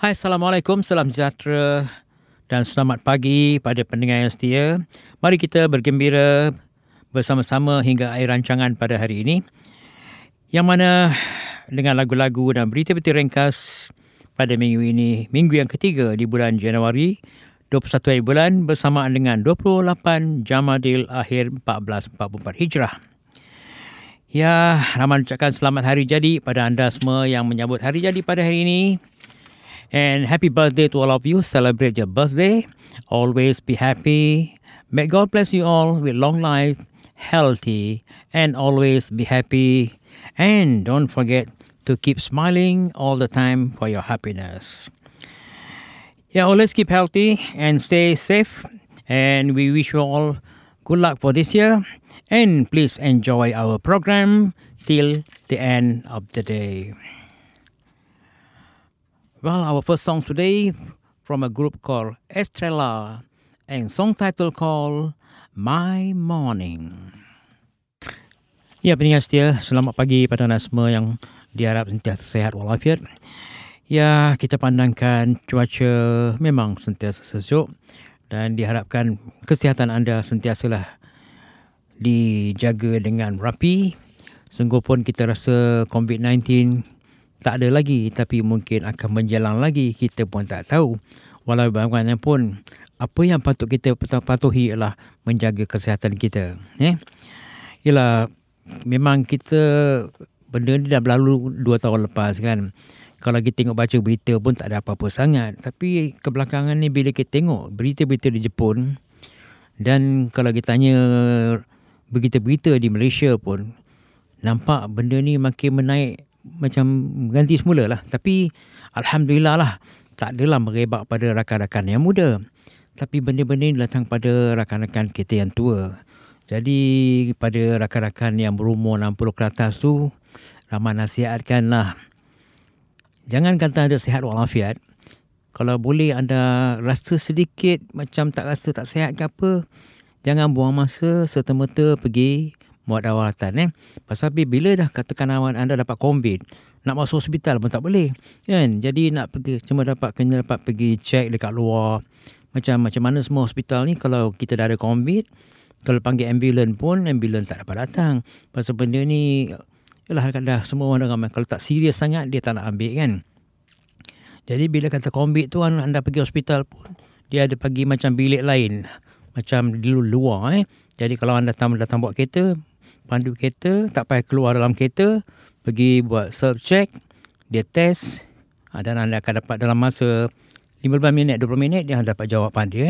Hai, Assalamualaikum, salam sejahtera dan selamat pagi pada pendengar yang setia. Mari kita bergembira bersama-sama hingga akhir rancangan pada hari ini. Yang mana dengan lagu-lagu dan berita-berita ringkas pada minggu ini, minggu yang ketiga di bulan Januari, 21 hari bulan bersamaan dengan 28 Jamadil akhir 1444 Hijrah. Ya, Rahman ucapkan selamat hari jadi pada anda semua yang menyambut hari jadi pada hari ini. And happy birthday to all of you. Celebrate your birthday. Always be happy. May God bless you all with long life, healthy, and always be happy. And don't forget to keep smiling all the time for your happiness. Yeah, always keep healthy and stay safe. And we wish you all good luck for this year. And please enjoy our program till the end of the day. Well, our first song today from a group called Estrella and song title called My Morning. Ya, pendengar setia, selamat pagi pada anda semua yang diharap sentiasa sehat walafiat. Ya, kita pandangkan cuaca memang sentiasa sejuk dan diharapkan kesihatan anda sentiasalah dijaga dengan rapi. Sungguh pun kita rasa COVID-19 tak ada lagi tapi mungkin akan menjalan lagi kita pun tak tahu. Walau bagaimanapun apa yang patut kita patuhi ialah menjaga kesihatan kita eh ialah memang kita benda ni dah berlalu dua tahun lepas kan. Kalau kita tengok baca berita pun tak ada apa-apa sangat. Tapi kebelakangan ni bila kita tengok berita-berita di Jepun dan kalau kita tanya berita-berita di Malaysia pun nampak benda ni makin menaik macam ganti semula lah. Tapi Alhamdulillah lah tak adalah merebak pada rakan-rakan yang muda. Tapi benda-benda ini datang pada rakan-rakan kita yang tua. Jadi pada rakan-rakan yang berumur 60 ke atas tu, ramai nasihatkan lah. Jangan kata anda sihat walafiat. Kalau boleh anda rasa sedikit macam tak rasa tak sihat ke apa, jangan buang masa serta-merta pergi buat rawatan eh. Pasal bila dah katakan awak anda dapat COVID, nak masuk hospital pun tak boleh. Kan? Jadi nak pergi cuma dapat kena dapat pergi cek dekat luar. Macam macam mana semua hospital ni kalau kita dah ada COVID, kalau panggil ambulans pun ambulans tak dapat datang. Pasal benda ni ialah dah semua orang ramai kalau tak serius sangat dia tak nak ambil kan. Jadi bila kata COVID tu anda pergi hospital pun dia ada bagi macam bilik lain macam di luar eh. Jadi kalau anda datang datang buat kereta pandu kereta, tak payah keluar dalam kereta, pergi buat self check, dia test ha, dan anda akan dapat dalam masa 15 minit, 20 minit dia dapat jawapan dia.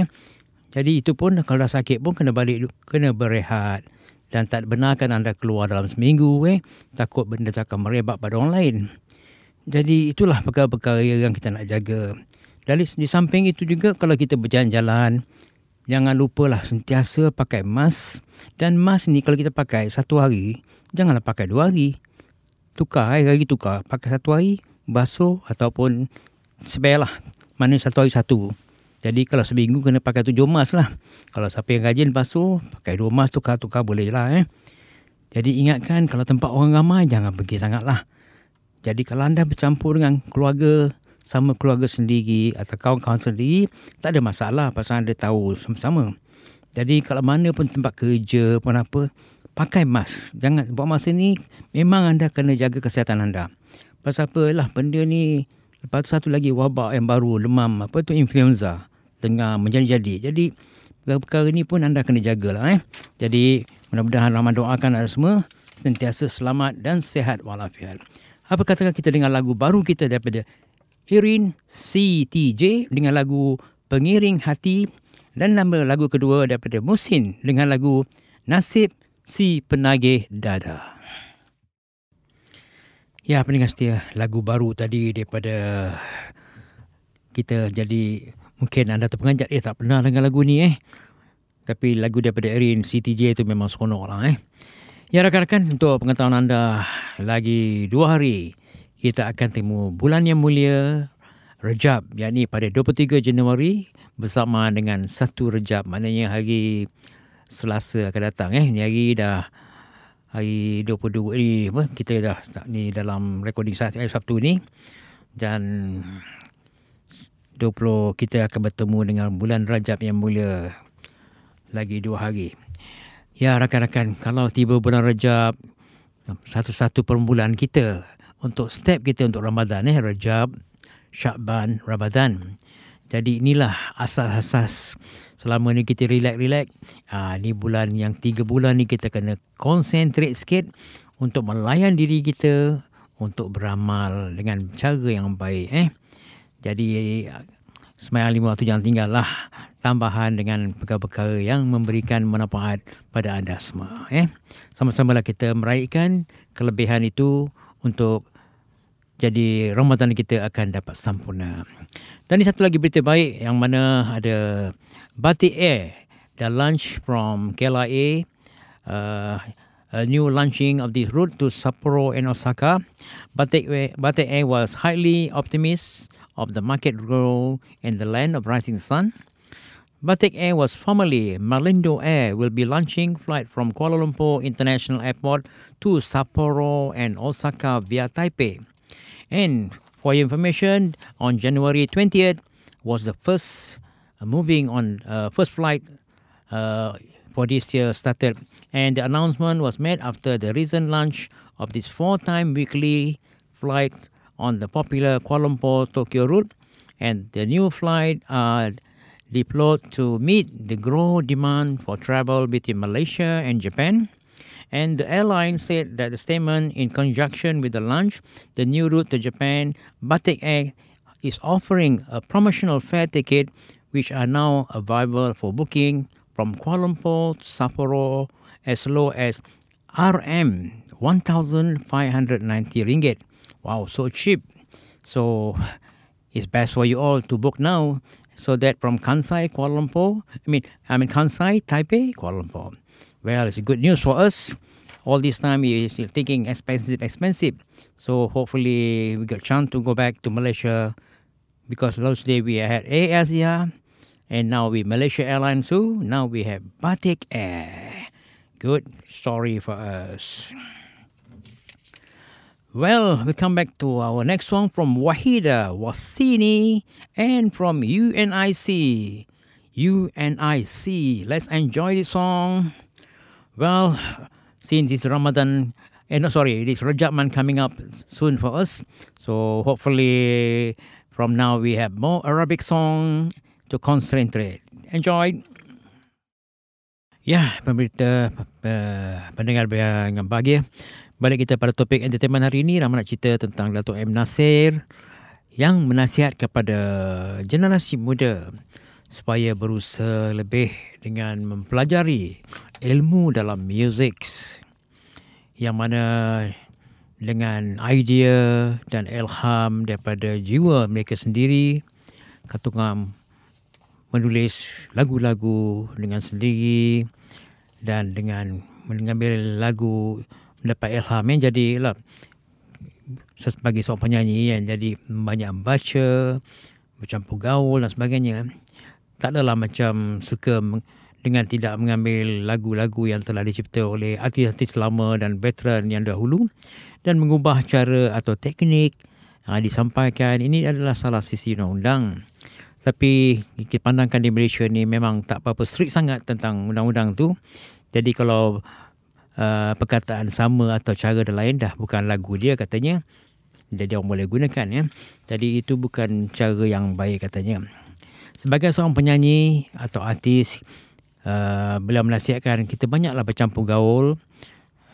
Jadi itu pun kalau dah sakit pun kena balik, kena berehat dan tak benarkan anda keluar dalam seminggu eh takut benda akan merebak pada orang lain. Jadi itulah perkara-perkara yang kita nak jaga. Dari di samping itu juga kalau kita berjalan-jalan, jangan lupalah sentiasa pakai mask. Dan mask ni kalau kita pakai satu hari janganlah pakai dua hari. Tukar hari hari tukar pakai satu hari basuh ataupun spare lah mana satu hari satu. Jadi kalau seminggu kena pakai tujuh mask lah. Kalau siapa yang rajin basuh pakai dua mask tukar-tukar boleh lah eh. Jadi ingatkan kalau tempat orang ramai jangan pergi sangat lah jadi kalau anda bercampur dengan keluarga sama keluarga sendiri atau kawan-kawan sendiri tak ada masalah pasal anda tahu sama-sama. Jadi kalau mana pun tempat kerja pun apa pakai mask. Jangan buat masa ni memang anda kena jaga kesihatan anda. Pasal apa lah benda ni lepas tu satu lagi wabak yang baru demam apa tu influenza tengah menjadi-jadi. Jadi perkara ni pun anda kena jagalah eh. Jadi mudah-mudahan Rahman doakan anda semua sentiasa selamat dan sehat walafiat. Apa katakan kita dengan lagu baru kita daripada Irin CTJ dengan lagu Pengiring Hati dan nama lagu kedua daripada Musin dengan lagu Nasib Si Penagih Dada. Ya, pendengar setia, lagu baru tadi daripada kita jadi mungkin anda terpenganjat eh tak pernah dengar lagu ni eh. Tapi lagu daripada Erin CTJ itu memang seronok lah eh. Ya rakan-rakan untuk pengetahuan anda lagi dua hari kita akan temu bulan yang mulia Rejab yakni pada 23 Januari bersama dengan satu Rejab. Maknanya hari Selasa akan datang eh. Ni hari dah hari 22 ni apa kita dah tak ni dalam recording hari Sabtu ni. Dan 20 kita akan bertemu dengan bulan Rajab yang mulia lagi dua hari. Ya rakan-rakan, kalau tiba bulan Rajab, satu-satu perbulan kita untuk step kita untuk Ramadan eh Rajab, Syakban, Ramadan. Jadi inilah asas-asas selama ni kita relax-relax. Ha, ni bulan yang tiga bulan ni kita kena concentrate sikit untuk melayan diri kita untuk beramal dengan cara yang baik. Eh. Jadi semayang lima waktu jangan tinggal lah tambahan dengan perkara-perkara yang memberikan manfaat pada anda semua. Eh. Sama-sama lah kita meraihkan kelebihan itu untuk jadi Ramadan kita akan dapat sempurna. Dan ini satu lagi berita baik yang mana ada Batik Air, the launch from KLIA, uh, a new launching of this route to Sapporo and Osaka. Batik, Batik Air was highly optimistic of the market growth in the land of rising sun. Batik Air was formerly Malindo Air will be launching flight from Kuala Lumpur International Airport to Sapporo and Osaka via Taipei. And for your information, on January 20th was the first uh, moving on uh, first flight uh, for this year started, and the announcement was made after the recent launch of this four-time weekly flight on the popular Kuala Lumpur Tokyo route, and the new flight are deployed to meet the growing demand for travel between Malaysia and Japan. And the airline said that the statement, in conjunction with the launch, the new route to Japan, Batik Air, is offering a promotional fare ticket, which are now available for booking from Kuala Lumpur to Sapporo as low as RM 1,590 ringgit Wow, so cheap. So it's best for you all to book now so that from Kansai, Kuala Lumpur, I mean, I mean Kansai, Taipei, Kuala Lumpur. Well, it's good news for us. All this time you're thinking expensive, expensive. So hopefully we get a chance to go back to Malaysia because last day we had Asia and now we Malaysia Airlines too. Now we have Batik Air. Good story for us. Well, we come back to our next song from Wahida Wasini and from UNIC. UNIC. Let's enjoy this song. Well, since it's Ramadan, eh, no, sorry, it is Rajab month coming up soon for us. So hopefully from now we have more Arabic song to concentrate. Enjoy. Ya, pemerintah pendengar yang bahagia. Balik kita pada topik entertainment hari ini, Ramai nak cerita tentang Dato' M. Nasir yang menasihat kepada generasi muda supaya berusaha lebih dengan mempelajari ilmu dalam muzik yang mana dengan idea dan ilham daripada jiwa mereka sendiri katungan menulis lagu-lagu dengan sendiri dan dengan mengambil lagu mendapat ilham yang jadi lah sebagai seorang penyanyi yang jadi banyak membaca bercampur gaul dan sebagainya. Tak adalah macam suka dengan tidak mengambil lagu-lagu yang telah dicipta oleh artis-artis lama dan veteran yang dahulu dan mengubah cara atau teknik ha, disampaikan. Ini adalah salah sisi undang-undang. Tapi kita pandangkan di Malaysia ni memang tak apa-apa strict sangat tentang undang-undang tu. Jadi kalau uh, perkataan sama atau cara lain dah bukan lagu dia katanya jadi orang boleh gunakan ya. Jadi itu bukan cara yang baik katanya. Sebagai seorang penyanyi atau artis uh, beliau menasihatkan kita banyaklah bercampur gaul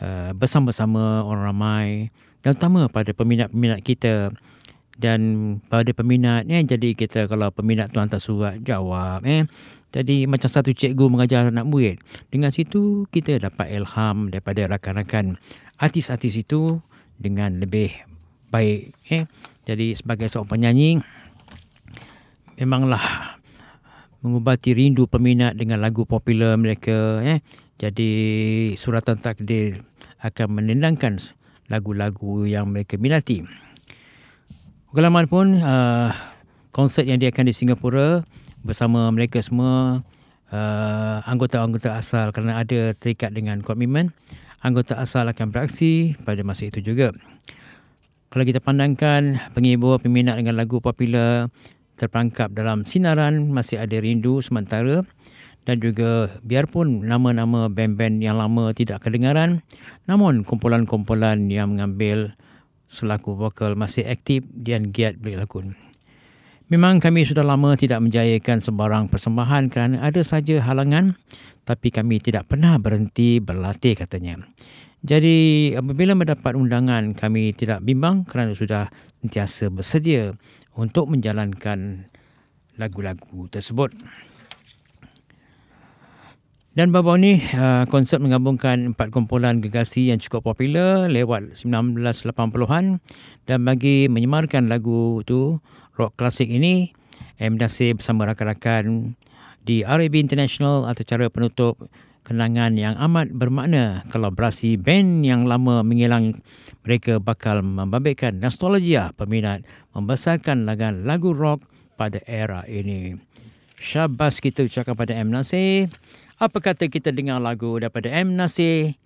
uh, bersama-sama orang ramai dan utama pada peminat-peminat kita dan pada peminat eh, jadi kita kalau peminat tu hantar surat jawab eh jadi macam satu cikgu mengajar anak murid. Dengan situ kita dapat ilham daripada rakan-rakan artis-artis itu dengan lebih baik. Eh? Jadi sebagai seorang penyanyi, memanglah mengubati rindu peminat dengan lagu popular mereka. Eh? Jadi suratan takdir akan menendangkan lagu-lagu yang mereka minati. Bagaimanapun, uh, konsert yang diadakan di Singapura bersama mereka semua uh, anggota-anggota asal kerana ada terikat dengan komitmen anggota asal akan beraksi pada masa itu juga. Kalau kita pandangkan penghibur peminat dengan lagu popular terperangkap dalam sinaran masih ada rindu sementara dan juga biarpun nama-nama band-band yang lama tidak kedengaran namun kumpulan-kumpulan yang mengambil selaku vokal masih aktif dan giat berlakon. Memang kami sudah lama tidak menjayakan sebarang persembahan kerana ada saja halangan tapi kami tidak pernah berhenti berlatih katanya. Jadi apabila mendapat undangan kami tidak bimbang kerana sudah sentiasa bersedia untuk menjalankan lagu-lagu tersebut. Dan baru ini uh, konsert menggabungkan empat kumpulan gegasi yang cukup popular lewat 1980-an dan bagi menyemarkan lagu itu rock klasik ini M. Nasir bersama rakan-rakan di RAB International atau cara penutup kenangan yang amat bermakna kolaborasi band yang lama menghilang mereka bakal membabitkan nostalgia peminat membesarkan lagu rock pada era ini. Syabas kita ucapkan pada M. Nasir. Apa kata kita dengar lagu daripada M. Nasir,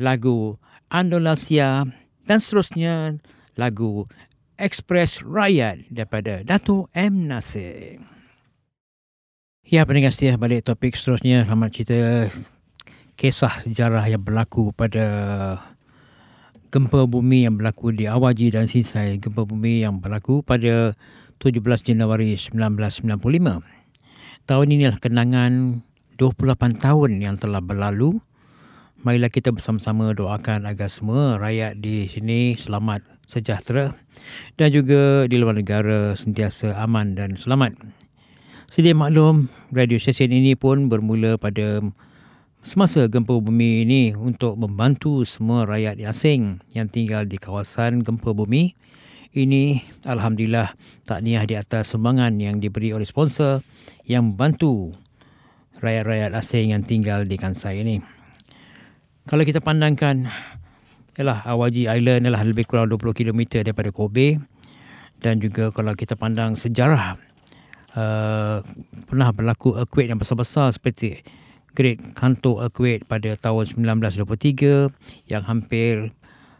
lagu Andolasia dan seterusnya lagu Express Rakyat daripada Dato' M. Nasir. Ya, pendengar setia balik topik seterusnya. Selamat cerita kisah sejarah yang berlaku pada gempa bumi yang berlaku di Awaji dan Sisai. Gempa bumi yang berlaku pada 17 Januari 1995. Tahun inilah kenangan 28 tahun yang telah berlalu. Marilah kita bersama-sama doakan agar semua rakyat di sini selamat sejahtera dan juga di luar negara sentiasa aman dan selamat. Sedia maklum, radio stesen ini pun bermula pada semasa gempa bumi ini untuk membantu semua rakyat asing yang tinggal di kawasan gempa bumi. Ini Alhamdulillah takniah di atas sumbangan yang diberi oleh sponsor yang membantu rakyat-rakyat asing yang tinggal di Kansai ini. Kalau kita pandangkan, ialah Awaji Island adalah lebih kurang 20 km daripada Kobe dan juga kalau kita pandang sejarah uh, pernah berlaku earthquake yang besar-besar seperti Great Kanto earthquake pada tahun 1923 yang hampir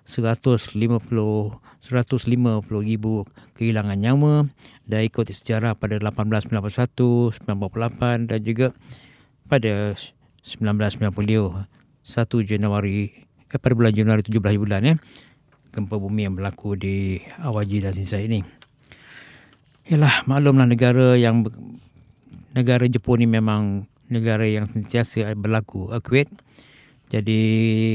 150 150 ribu kehilangan nyawa dan ikut sejarah pada 1891, 98 dan juga pada 1990 1 Januari eh, pada bulan Januari 17 bulan ya gempa bumi yang berlaku di Awaji dan Sisa ini. Yalah maklumlah negara yang negara Jepun ni memang negara yang sentiasa berlaku earthquake. Jadi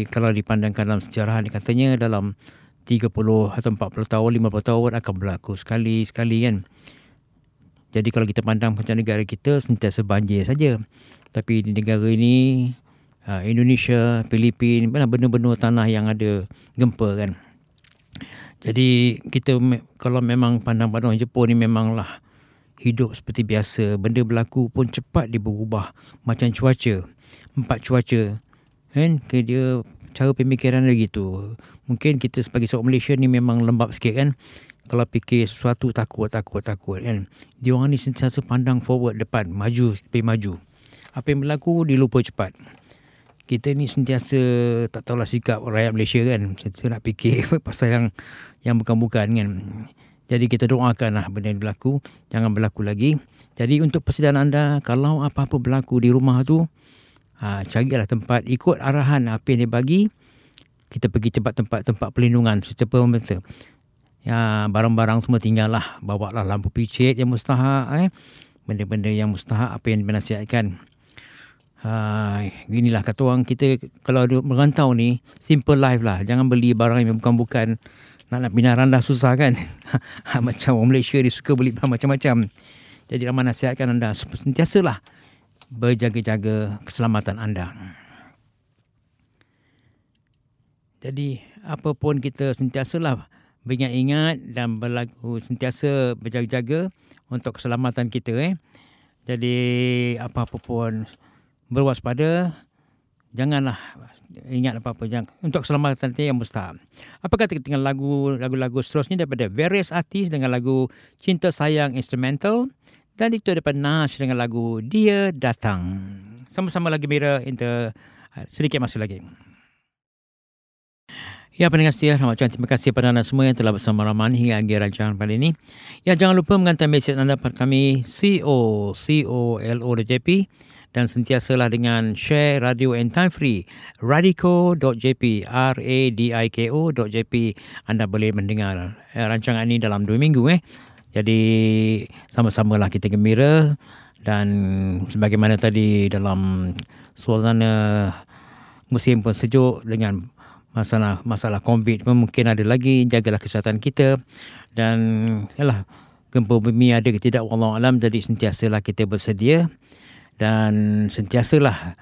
kalau dipandangkan dalam sejarah ni katanya dalam 30 atau 40 tahun, 50 tahun akan berlaku sekali sekali kan. Jadi kalau kita pandang macam negara kita sentiasa banjir saja. Tapi di negara ini uh, Indonesia, Filipin, benar-benar tanah yang ada gempa kan. Jadi kita kalau memang pandang-pandang Jepun ni memanglah hidup seperti biasa. Benda berlaku pun cepat dia berubah. Macam cuaca. Empat cuaca. Kan? Dia cara pemikiran dia gitu. Mungkin kita sebagai seorang Malaysia ni memang lembab sikit kan. Kalau fikir sesuatu takut, takut, takut kan. Dia orang ni sentiasa pandang forward depan. Maju, lebih maju apa yang berlaku dilupa cepat. Kita ni sentiasa tak tahulah sikap rakyat Malaysia kan. Sentiasa nak fikir pasal yang yang bukan-bukan kan. Jadi kita doakanlah benda yang berlaku. Jangan berlaku lagi. Jadi untuk persediaan anda, kalau apa-apa berlaku di rumah tu, ha, carilah tempat, ikut arahan apa yang dia bagi. Kita pergi cepat tempat-tempat pelindungan secepat mungkin. Ya, barang-barang semua tinggal lah. Bawa lah lampu picit yang mustahak. Eh. Benda-benda yang mustahak apa yang dinasihatkan. Hai, inilah kata orang kita kalau merantau ni simple life lah. Jangan beli barang yang bukan-bukan nak nak pindah randah susah kan. Ha, macam orang Malaysia dia suka beli barang macam-macam. Jadi ramai nasihatkan anda sentiasalah berjaga-jaga keselamatan anda. Jadi apa pun kita sentiasalah beringat-ingat dan berlaku sentiasa berjaga-jaga untuk keselamatan kita eh. Jadi apa-apa pun berwaspada janganlah ingat apa-apa yang untuk keselamatan kita yang mustahil. Apa kata kita dengan lagu lagu-lagu seterusnya daripada various artis dengan lagu Cinta Sayang Instrumental dan itu daripada Nash dengan lagu Dia Datang. Sama-sama lagi Mira inter sedikit masa lagi. Ya, pendengar setia, selamat ucapkan terima kasih kepada anda semua yang telah bersama Rahman hingga akhir rancangan pada ini. Ya, jangan lupa menghantar mesej anda pada kami co.co.lo.jp dan sentiasalah dengan share radio and time free r-a-d-i-k-o.jp anda boleh mendengar eh, rancangan ini dalam dua minggu eh. Jadi sama-samalah kita gembira dan sebagaimana tadi dalam suasana musim pun sejuk dengan masalah masalah COVID pun mungkin ada lagi jagalah kesihatan kita. Dan yalah gempa bumi ada ke tidak wallahu alam jadi sentiasalah kita bersedia dan sentiasalah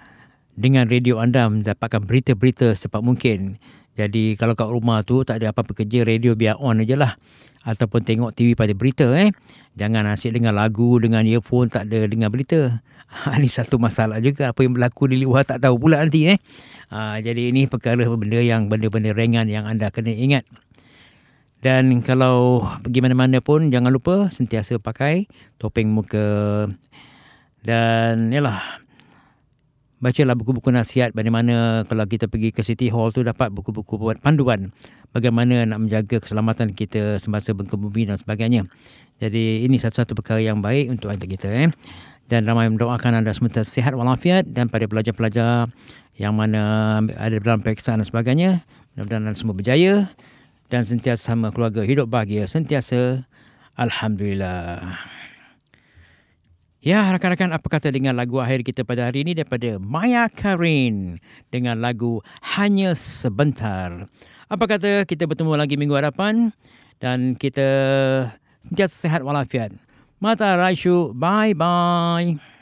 dengan radio anda mendapatkan berita-berita secepat mungkin. Jadi kalau kat rumah tu tak ada apa-apa kerja radio biar on aje lah ataupun tengok TV pada berita eh. Jangan asyik dengar lagu dengan earphone tak ada dengar berita. Ini satu masalah juga apa yang berlaku di luar tak tahu pula nanti eh. Ha, jadi ini perkara benda yang benda-benda ringan yang anda kena ingat. Dan kalau pergi mana-mana pun jangan lupa sentiasa pakai topeng muka. Dan yalah bacalah buku-buku nasihat bagaimana kalau kita pergi ke City Hall tu dapat buku-buku buat panduan bagaimana nak menjaga keselamatan kita semasa bumi dan sebagainya. Jadi ini satu-satu perkara yang baik untuk anda kita eh. Dan ramai mendoakan anda semua sihat walafiat dan pada pelajar-pelajar yang mana ada dalam periksaan dan sebagainya mudah-mudahan anda semua berjaya dan sentiasa sama keluarga hidup bahagia sentiasa. Alhamdulillah Ya, rakan-rakan, apa kata dengan lagu akhir kita pada hari ini daripada Maya Karin dengan lagu Hanya Sebentar. Apa kata kita bertemu lagi minggu hadapan dan kita sentiasa sehat walafiat. Mata Raishu. Bye bye.